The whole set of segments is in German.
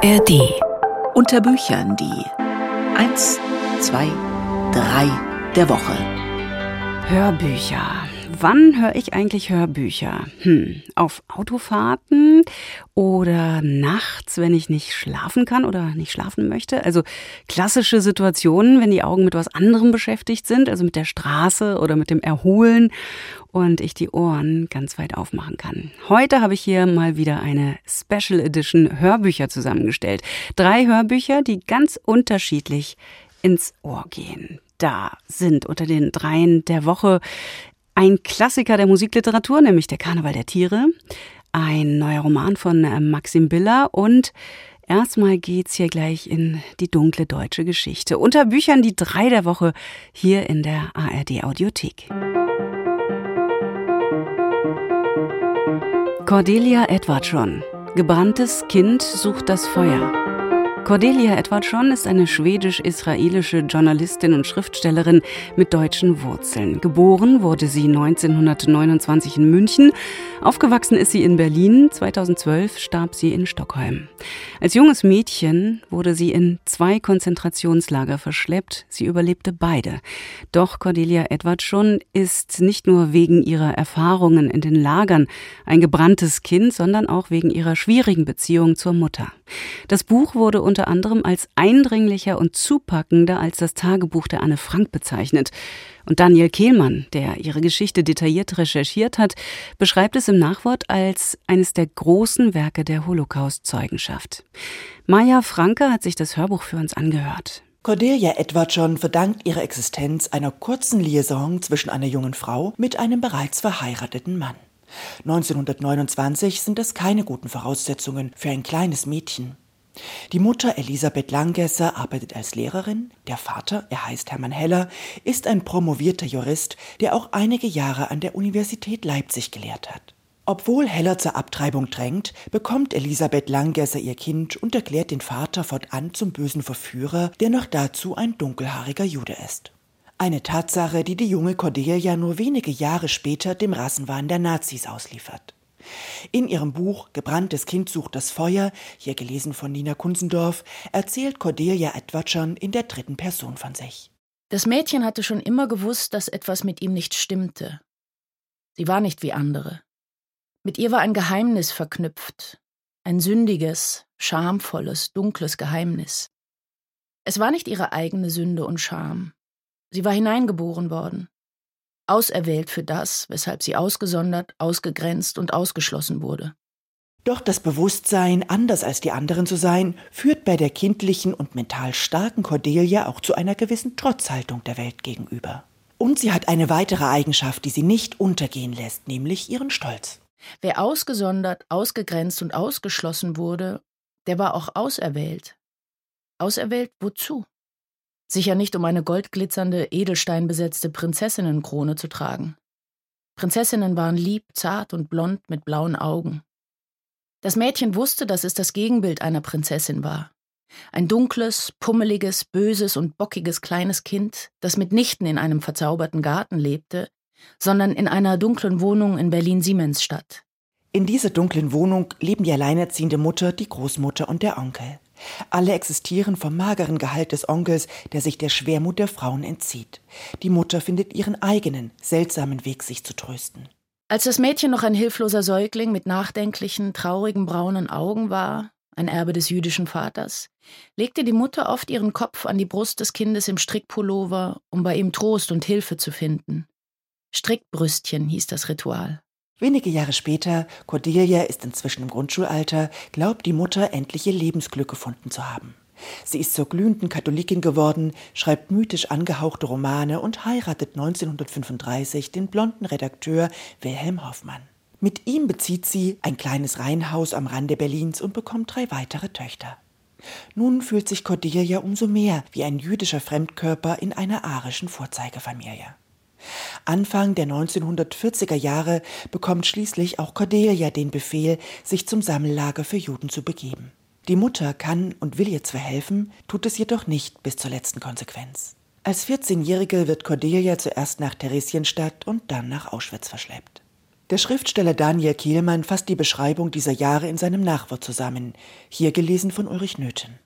ARD. Unter Büchern die 1, 2, 3 der Woche. Hörbücher. Wann höre ich eigentlich Hörbücher? Hm, auf Autofahrten oder nachts, wenn ich nicht schlafen kann oder nicht schlafen möchte? Also klassische Situationen, wenn die Augen mit was anderem beschäftigt sind, also mit der Straße oder mit dem Erholen und ich die Ohren ganz weit aufmachen kann. Heute habe ich hier mal wieder eine Special Edition Hörbücher zusammengestellt. Drei Hörbücher, die ganz unterschiedlich ins Ohr gehen. Da sind unter den dreien der Woche ein Klassiker der Musikliteratur, nämlich der Karneval der Tiere, ein neuer Roman von äh, Maxim Biller und Erstmal geht's hier gleich in die dunkle deutsche Geschichte. Unter Büchern die drei der Woche hier in der ARD Audiothek. Cordelia Edwardson. Gebranntes Kind sucht das Feuer. Cordelia Edwardson ist eine schwedisch-israelische Journalistin und Schriftstellerin mit deutschen Wurzeln. Geboren wurde sie 1929 in München. Aufgewachsen ist sie in Berlin. 2012 starb sie in Stockholm. Als junges Mädchen wurde sie in zwei Konzentrationslager verschleppt. Sie überlebte beide. Doch Cordelia Edwardson ist nicht nur wegen ihrer Erfahrungen in den Lagern ein gebranntes Kind, sondern auch wegen ihrer schwierigen Beziehung zur Mutter. Das Buch wurde unter anderem als eindringlicher und zupackender als das Tagebuch der Anne Frank bezeichnet. Und Daniel Kehlmann, der ihre Geschichte detailliert recherchiert hat, beschreibt es im Nachwort als eines der großen Werke der Holocaust-Zeugenschaft. Maja Franke hat sich das Hörbuch für uns angehört. Cordelia Edwardson verdankt ihre Existenz einer kurzen Liaison zwischen einer jungen Frau mit einem bereits verheirateten Mann. 1929 sind das keine guten Voraussetzungen für ein kleines Mädchen. Die Mutter Elisabeth Langgesser arbeitet als Lehrerin, der Vater, er heißt Hermann Heller, ist ein promovierter Jurist, der auch einige Jahre an der Universität Leipzig gelehrt hat. Obwohl Heller zur Abtreibung drängt, bekommt Elisabeth Langgesser ihr Kind und erklärt den Vater fortan zum bösen Verführer, der noch dazu ein dunkelhaariger Jude ist. Eine Tatsache, die die junge Cordelia nur wenige Jahre später dem Rassenwahn der Nazis ausliefert. In ihrem Buch Gebranntes Kind sucht das Feuer, hier gelesen von Nina Kunzendorf, erzählt Cordelia Edwardson in der dritten Person von sich. Das Mädchen hatte schon immer gewusst, dass etwas mit ihm nicht stimmte. Sie war nicht wie andere. Mit ihr war ein Geheimnis verknüpft, ein sündiges, schamvolles, dunkles Geheimnis. Es war nicht ihre eigene Sünde und Scham. Sie war hineingeboren worden auserwählt für das, weshalb sie ausgesondert, ausgegrenzt und ausgeschlossen wurde. Doch das Bewusstsein, anders als die anderen zu sein, führt bei der kindlichen und mental starken Cordelia auch zu einer gewissen Trotzhaltung der Welt gegenüber. Und sie hat eine weitere Eigenschaft, die sie nicht untergehen lässt, nämlich ihren Stolz. Wer ausgesondert, ausgegrenzt und ausgeschlossen wurde, der war auch auserwählt. Auserwählt wozu? Sicher nicht, um eine goldglitzernde, edelsteinbesetzte Prinzessinnenkrone zu tragen. Prinzessinnen waren lieb, zart und blond mit blauen Augen. Das Mädchen wusste, dass es das Gegenbild einer Prinzessin war. Ein dunkles, pummeliges, böses und bockiges kleines Kind, das mitnichten in einem verzauberten Garten lebte, sondern in einer dunklen Wohnung in Berlin-Siemensstadt. In dieser dunklen Wohnung leben die alleinerziehende Mutter, die Großmutter und der Onkel. Alle existieren vom mageren Gehalt des Onkels, der sich der Schwermut der Frauen entzieht. Die Mutter findet ihren eigenen, seltsamen Weg, sich zu trösten. Als das Mädchen noch ein hilfloser Säugling mit nachdenklichen, traurigen braunen Augen war, ein Erbe des jüdischen Vaters, legte die Mutter oft ihren Kopf an die Brust des Kindes im Strickpullover, um bei ihm Trost und Hilfe zu finden. Strickbrüstchen hieß das Ritual. Wenige Jahre später, Cordelia ist inzwischen im Grundschulalter, glaubt die Mutter endlich ihr Lebensglück gefunden zu haben. Sie ist zur glühenden Katholikin geworden, schreibt mythisch angehauchte Romane und heiratet 1935 den blonden Redakteur Wilhelm Hoffmann. Mit ihm bezieht sie ein kleines Reihenhaus am Rande Berlins und bekommt drei weitere Töchter. Nun fühlt sich Cordelia umso mehr wie ein jüdischer Fremdkörper in einer arischen Vorzeigefamilie. Anfang der 1940er Jahre bekommt schließlich auch Cordelia den Befehl, sich zum Sammellager für Juden zu begeben. Die Mutter kann und will ihr zwar helfen, tut es jedoch nicht bis zur letzten Konsequenz. Als 14-Jährige wird Cordelia zuerst nach Theresienstadt und dann nach Auschwitz verschleppt. Der Schriftsteller Daniel Kehlmann fasst die Beschreibung dieser Jahre in seinem Nachwort zusammen, hier gelesen von Ulrich Nöthen.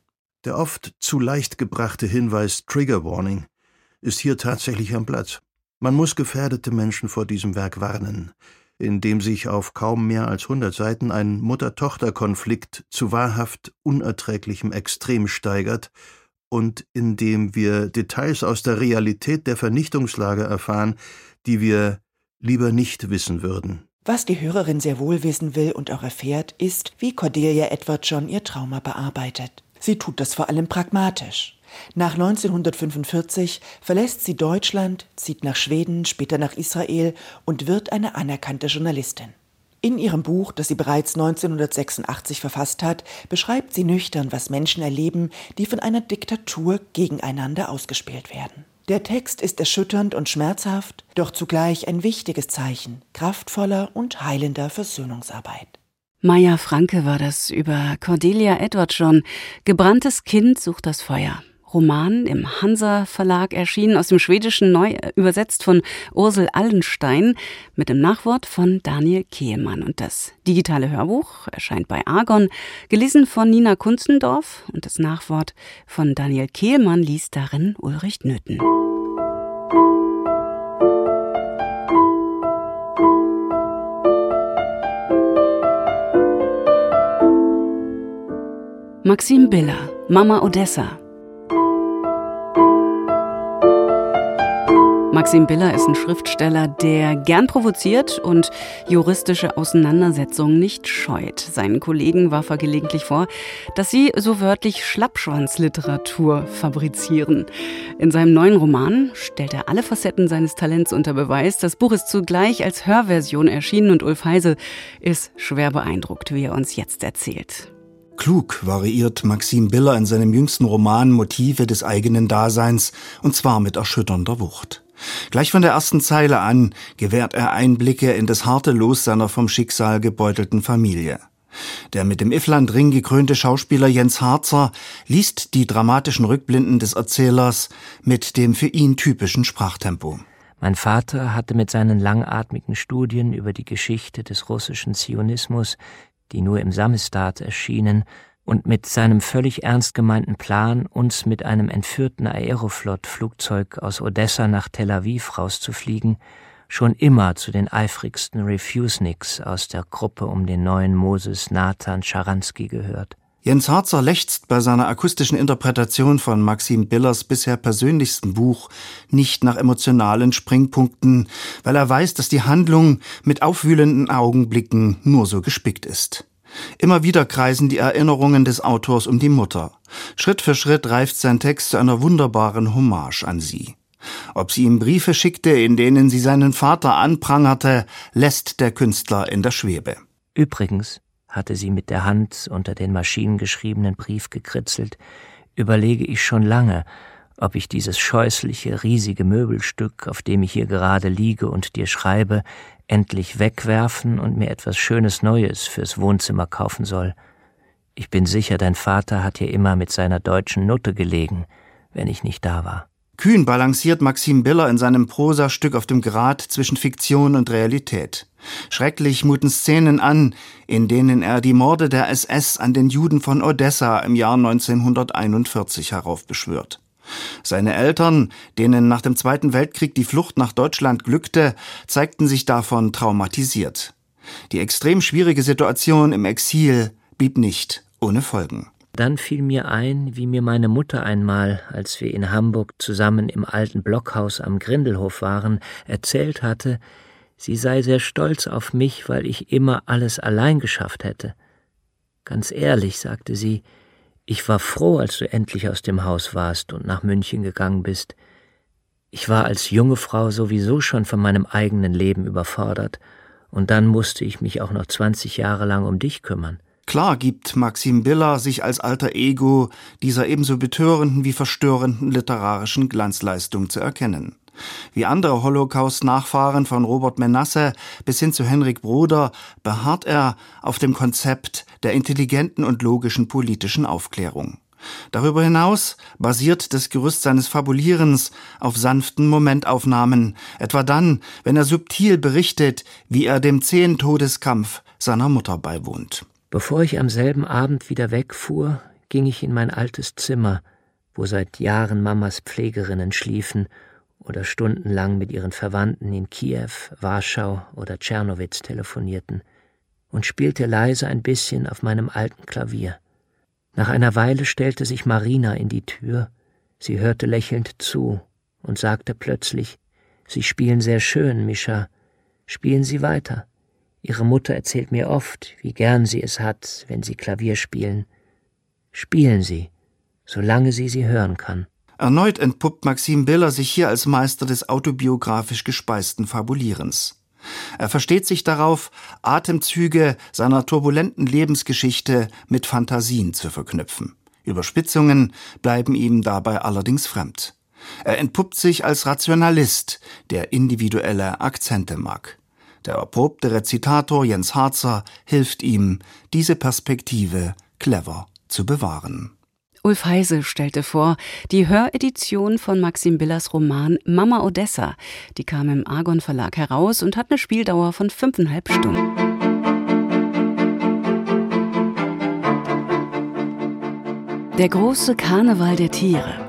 Der oft zu leicht gebrachte Hinweis Trigger Warning ist hier tatsächlich am Platz. Man muss gefährdete Menschen vor diesem Werk warnen, in dem sich auf kaum mehr als 100 Seiten ein Mutter-Tochter-Konflikt zu wahrhaft unerträglichem Extrem steigert und in dem wir Details aus der Realität der Vernichtungslager erfahren, die wir lieber nicht wissen würden. Was die Hörerin sehr wohl wissen will und auch erfährt, ist, wie Cordelia Edward John ihr Trauma bearbeitet. Sie tut das vor allem pragmatisch. Nach 1945 verlässt sie Deutschland, zieht nach Schweden, später nach Israel und wird eine anerkannte Journalistin. In ihrem Buch, das sie bereits 1986 verfasst hat, beschreibt sie nüchtern, was Menschen erleben, die von einer Diktatur gegeneinander ausgespielt werden. Der Text ist erschütternd und schmerzhaft, doch zugleich ein wichtiges Zeichen kraftvoller und heilender Versöhnungsarbeit. Maya Franke war das über Cordelia Edward schon. Gebranntes Kind sucht das Feuer. Roman im Hansa Verlag erschienen, aus dem Schwedischen neu übersetzt von Ursel Allenstein mit dem Nachwort von Daniel Kehlmann. Und das digitale Hörbuch erscheint bei Argon, gelesen von Nina Kunzendorf und das Nachwort von Daniel Kehlmann liest darin Ulrich Nöthen. Maxim Biller, Mama Odessa, Maxim Biller ist ein Schriftsteller, der gern provoziert und juristische Auseinandersetzungen nicht scheut. Seinen Kollegen warf er gelegentlich vor, dass sie so wörtlich Schlappschwanzliteratur fabrizieren. In seinem neuen Roman stellt er alle Facetten seines Talents unter Beweis. Das Buch ist zugleich als Hörversion erschienen und Ulf Heise ist schwer beeindruckt, wie er uns jetzt erzählt. Klug variiert Maxim Biller in seinem jüngsten Roman Motive des eigenen Daseins, und zwar mit erschütternder Wucht. Gleich von der ersten Zeile an gewährt er Einblicke in das harte Los seiner vom Schicksal gebeutelten Familie. Der mit dem Iffland-Ring gekrönte Schauspieler Jens Harzer liest die dramatischen Rückblinden des Erzählers mit dem für ihn typischen Sprachtempo. Mein Vater hatte mit seinen langatmigen Studien über die Geschichte des russischen Zionismus, die nur im Samizdat erschienen, und mit seinem völlig ernst gemeinten Plan, uns mit einem entführten Aeroflot-Flugzeug aus Odessa nach Tel Aviv rauszufliegen, schon immer zu den eifrigsten Refuseniks aus der Gruppe um den neuen Moses Nathan Scharansky gehört. Jens Harzer lechzt bei seiner akustischen Interpretation von Maxim Billers bisher persönlichsten Buch nicht nach emotionalen Springpunkten, weil er weiß, dass die Handlung mit aufwühlenden Augenblicken nur so gespickt ist. Immer wieder kreisen die Erinnerungen des Autors um die Mutter. Schritt für Schritt reift sein Text zu einer wunderbaren Hommage an sie. Ob sie ihm Briefe schickte, in denen sie seinen Vater anprangerte, lässt der Künstler in der Schwebe. Übrigens, hatte sie mit der Hand unter den maschinengeschriebenen Brief gekritzelt, überlege ich schon lange, ob ich dieses scheußliche, riesige Möbelstück, auf dem ich hier gerade liege und dir schreibe, endlich wegwerfen und mir etwas Schönes Neues fürs Wohnzimmer kaufen soll. Ich bin sicher, dein Vater hat hier immer mit seiner deutschen Nutte gelegen, wenn ich nicht da war. Kühn balanciert Maxim Biller in seinem Prosastück auf dem Grat zwischen Fiktion und Realität. Schrecklich muten Szenen an, in denen er die Morde der SS an den Juden von Odessa im Jahr 1941 heraufbeschwört. Seine Eltern, denen nach dem Zweiten Weltkrieg die Flucht nach Deutschland glückte, zeigten sich davon traumatisiert. Die extrem schwierige Situation im Exil blieb nicht ohne Folgen. Dann fiel mir ein, wie mir meine Mutter einmal, als wir in Hamburg zusammen im alten Blockhaus am Grindelhof waren, erzählt hatte, sie sei sehr stolz auf mich, weil ich immer alles allein geschafft hätte. Ganz ehrlich, sagte sie, ich war froh, als du endlich aus dem Haus warst und nach München gegangen bist. Ich war als junge Frau sowieso schon von meinem eigenen Leben überfordert, und dann musste ich mich auch noch zwanzig Jahre lang um dich kümmern. Klar gibt Maxim Biller sich als alter Ego dieser ebenso betörenden wie verstörenden literarischen Glanzleistung zu erkennen. Wie andere Holocaust-Nachfahren von Robert Menasse bis hin zu Henrik Broder beharrt er auf dem Konzept der intelligenten und logischen politischen Aufklärung. Darüber hinaus basiert das Gerüst seines Fabulierens auf sanften Momentaufnahmen, etwa dann, wenn er subtil berichtet, wie er dem zähen Todeskampf seiner Mutter beiwohnt. Bevor ich am selben Abend wieder wegfuhr, ging ich in mein altes Zimmer, wo seit Jahren Mamas Pflegerinnen schliefen oder stundenlang mit ihren Verwandten in Kiew, Warschau oder Tschernowitz telefonierten, und spielte leise ein bisschen auf meinem alten Klavier. Nach einer Weile stellte sich Marina in die Tür, sie hörte lächelnd zu und sagte plötzlich Sie spielen sehr schön, Mischa. Spielen Sie weiter. Ihre Mutter erzählt mir oft, wie gern sie es hat, wenn Sie Klavier spielen. Spielen Sie, solange sie sie hören kann. Erneut entpuppt Maxim Biller sich hier als Meister des autobiografisch gespeisten Fabulierens. Er versteht sich darauf, Atemzüge seiner turbulenten Lebensgeschichte mit Fantasien zu verknüpfen. Überspitzungen bleiben ihm dabei allerdings fremd. Er entpuppt sich als Rationalist, der individuelle Akzente mag. Der erprobte Rezitator Jens Harzer hilft ihm, diese Perspektive clever zu bewahren. Ulf Heise stellte vor die Höredition von Maxim Billers Roman Mama Odessa. Die kam im Argon Verlag heraus und hat eine Spieldauer von fünfeinhalb Stunden. Der große Karneval der Tiere.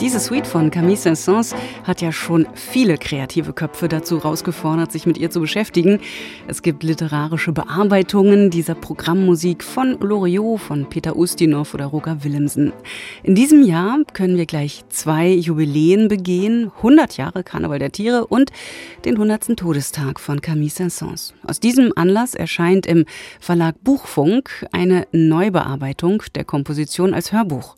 Diese Suite von Camille Saint-Saëns hat ja schon viele kreative Köpfe dazu herausgefordert, sich mit ihr zu beschäftigen. Es gibt literarische Bearbeitungen dieser Programmmusik von Loriot, von Peter Ustinov oder Roger Willemsen. In diesem Jahr können wir gleich zwei Jubiläen begehen. 100 Jahre Karneval der Tiere und den 100. Todestag von Camille Saint-Saëns. Aus diesem Anlass erscheint im Verlag Buchfunk eine Neubearbeitung der Komposition als Hörbuch.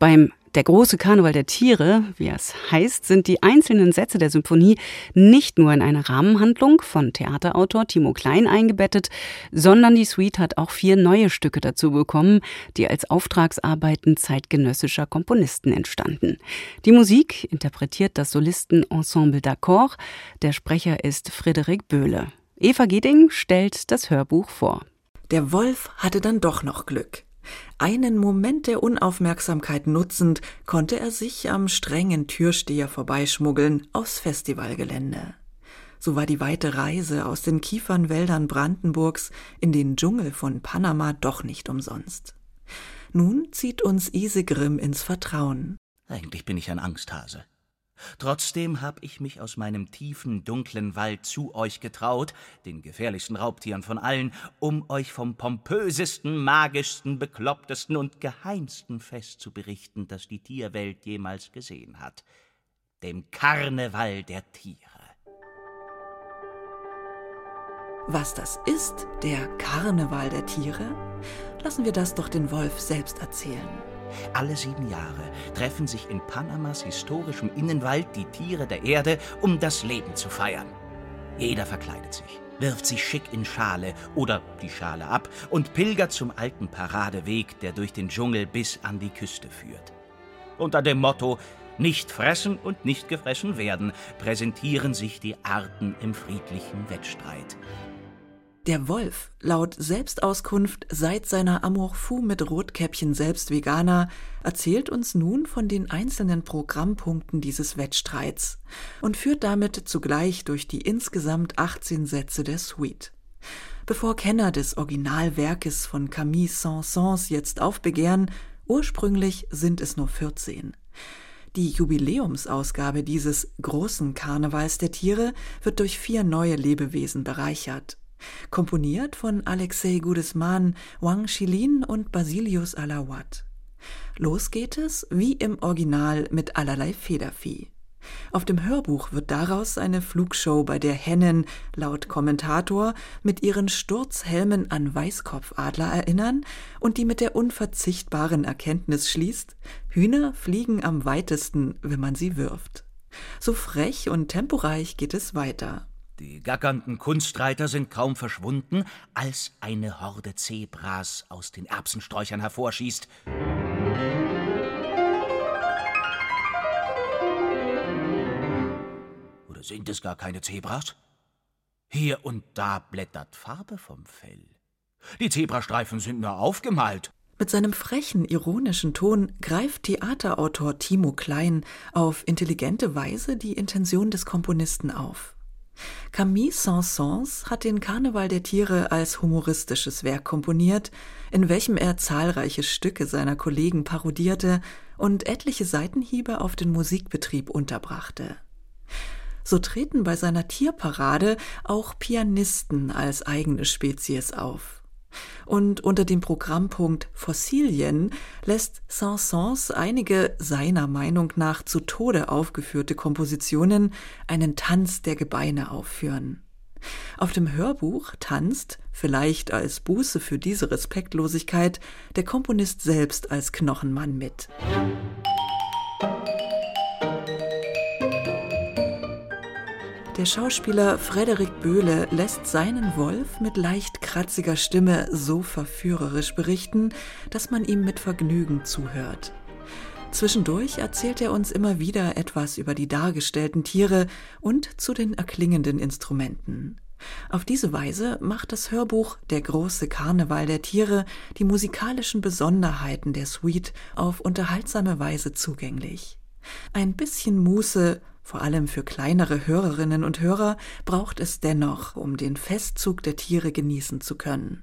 Beim der große Karneval der Tiere, wie es heißt, sind die einzelnen Sätze der Symphonie nicht nur in eine Rahmenhandlung von Theaterautor Timo Klein eingebettet, sondern die Suite hat auch vier neue Stücke dazu bekommen, die als Auftragsarbeiten zeitgenössischer Komponisten entstanden. Die Musik interpretiert das Solistenensemble d'Accord, der Sprecher ist Frederik Böhle. Eva Geding stellt das Hörbuch vor. Der Wolf hatte dann doch noch Glück. Einen Moment der Unaufmerksamkeit nutzend, konnte er sich am strengen Türsteher vorbeischmuggeln aufs Festivalgelände. So war die weite Reise aus den Kiefernwäldern Brandenburgs in den Dschungel von Panama doch nicht umsonst. Nun zieht uns Isegrim ins Vertrauen. Eigentlich bin ich ein Angsthase. Trotzdem hab ich mich aus meinem tiefen, dunklen Wald zu euch getraut, den gefährlichsten Raubtieren von allen, um euch vom pompösesten, magischsten, beklopptesten und geheimsten Fest zu berichten, das die Tierwelt jemals gesehen hat, dem Karneval der Tiere. Was das ist, der Karneval der Tiere? Lassen wir das doch den Wolf selbst erzählen. Alle sieben Jahre treffen sich in Panamas historischem Innenwald die Tiere der Erde, um das Leben zu feiern. Jeder verkleidet sich, wirft sich schick in Schale oder die Schale ab und pilgert zum alten Paradeweg, der durch den Dschungel bis an die Küste führt. Unter dem Motto Nicht fressen und nicht gefressen werden präsentieren sich die Arten im friedlichen Wettstreit. Der Wolf, laut Selbstauskunft seit seiner Amour fou mit Rotkäppchen selbst Veganer, erzählt uns nun von den einzelnen Programmpunkten dieses Wettstreits und führt damit zugleich durch die insgesamt 18 Sätze der Suite. Bevor Kenner des Originalwerkes von Camille Saint-Saëns jetzt aufbegehren, ursprünglich sind es nur 14. Die Jubiläumsausgabe dieses großen Karnevals der Tiere wird durch vier neue Lebewesen bereichert. Komponiert von Alexei Gudesman, Wang Shilin und Basilius Alawat. Los geht es, wie im Original, mit allerlei Federvieh. Auf dem Hörbuch wird daraus eine Flugshow, bei der Hennen, laut Kommentator, mit ihren Sturzhelmen an Weißkopfadler erinnern und die mit der unverzichtbaren Erkenntnis schließt, Hühner fliegen am weitesten, wenn man sie wirft. So frech und temporeich geht es weiter. Die gackernden Kunstreiter sind kaum verschwunden, als eine Horde Zebras aus den Erbsensträuchern hervorschießt. Oder sind es gar keine Zebras? Hier und da blättert Farbe vom Fell. Die Zebrastreifen sind nur aufgemalt. Mit seinem frechen, ironischen Ton greift Theaterautor Timo Klein auf intelligente Weise die Intention des Komponisten auf. Camille Saint-Saëns hat den Karneval der Tiere als humoristisches Werk komponiert, in welchem er zahlreiche Stücke seiner Kollegen parodierte und etliche Seitenhiebe auf den Musikbetrieb unterbrachte. So treten bei seiner Tierparade auch Pianisten als eigene Spezies auf. Und unter dem Programmpunkt Fossilien lässt Saint-Saëns einige seiner Meinung nach zu Tode aufgeführte Kompositionen einen Tanz der Gebeine aufführen. Auf dem Hörbuch tanzt, vielleicht als Buße für diese Respektlosigkeit, der Komponist selbst als Knochenmann mit. Der Schauspieler Frederik Böhle lässt seinen Wolf mit leicht kratziger Stimme so verführerisch berichten, dass man ihm mit Vergnügen zuhört. Zwischendurch erzählt er uns immer wieder etwas über die dargestellten Tiere und zu den erklingenden Instrumenten. Auf diese Weise macht das Hörbuch Der große Karneval der Tiere die musikalischen Besonderheiten der Suite auf unterhaltsame Weise zugänglich. Ein bisschen Muße vor allem für kleinere Hörerinnen und Hörer braucht es dennoch, um den Festzug der Tiere genießen zu können.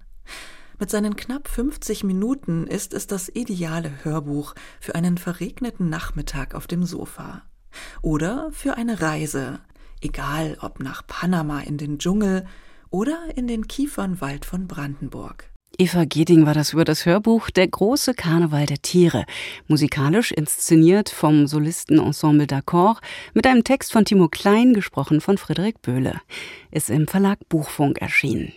Mit seinen knapp 50 Minuten ist es das ideale Hörbuch für einen verregneten Nachmittag auf dem Sofa. Oder für eine Reise, egal ob nach Panama in den Dschungel oder in den Kiefernwald von Brandenburg. Eva Geding war das über das Hörbuch Der große Karneval der Tiere, musikalisch inszeniert vom Solistenensemble d'Accord, mit einem Text von Timo Klein, gesprochen von Friederik Böhle. Ist im Verlag Buchfunk erschienen.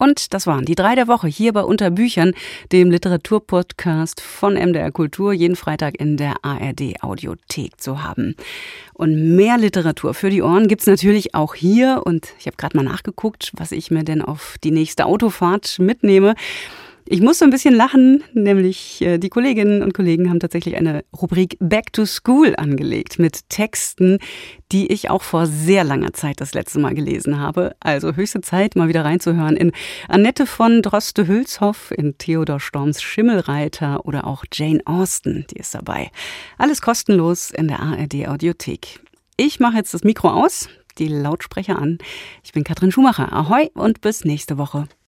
Und das waren die drei der Woche hier bei Unterbüchern, dem Literaturpodcast von MDR Kultur, jeden Freitag in der ARD Audiothek zu haben. Und mehr Literatur für die Ohren gibt's natürlich auch hier. Und ich habe gerade mal nachgeguckt, was ich mir denn auf die nächste Autofahrt mitnehme. Ich muss so ein bisschen lachen, nämlich äh, die Kolleginnen und Kollegen haben tatsächlich eine Rubrik Back to School angelegt mit Texten, die ich auch vor sehr langer Zeit das letzte Mal gelesen habe. Also höchste Zeit, mal wieder reinzuhören in Annette von Droste-Hülshoff, in Theodor Storms Schimmelreiter oder auch Jane Austen, die ist dabei. Alles kostenlos in der ARD Audiothek. Ich mache jetzt das Mikro aus, die Lautsprecher an. Ich bin Katrin Schumacher. Ahoi und bis nächste Woche.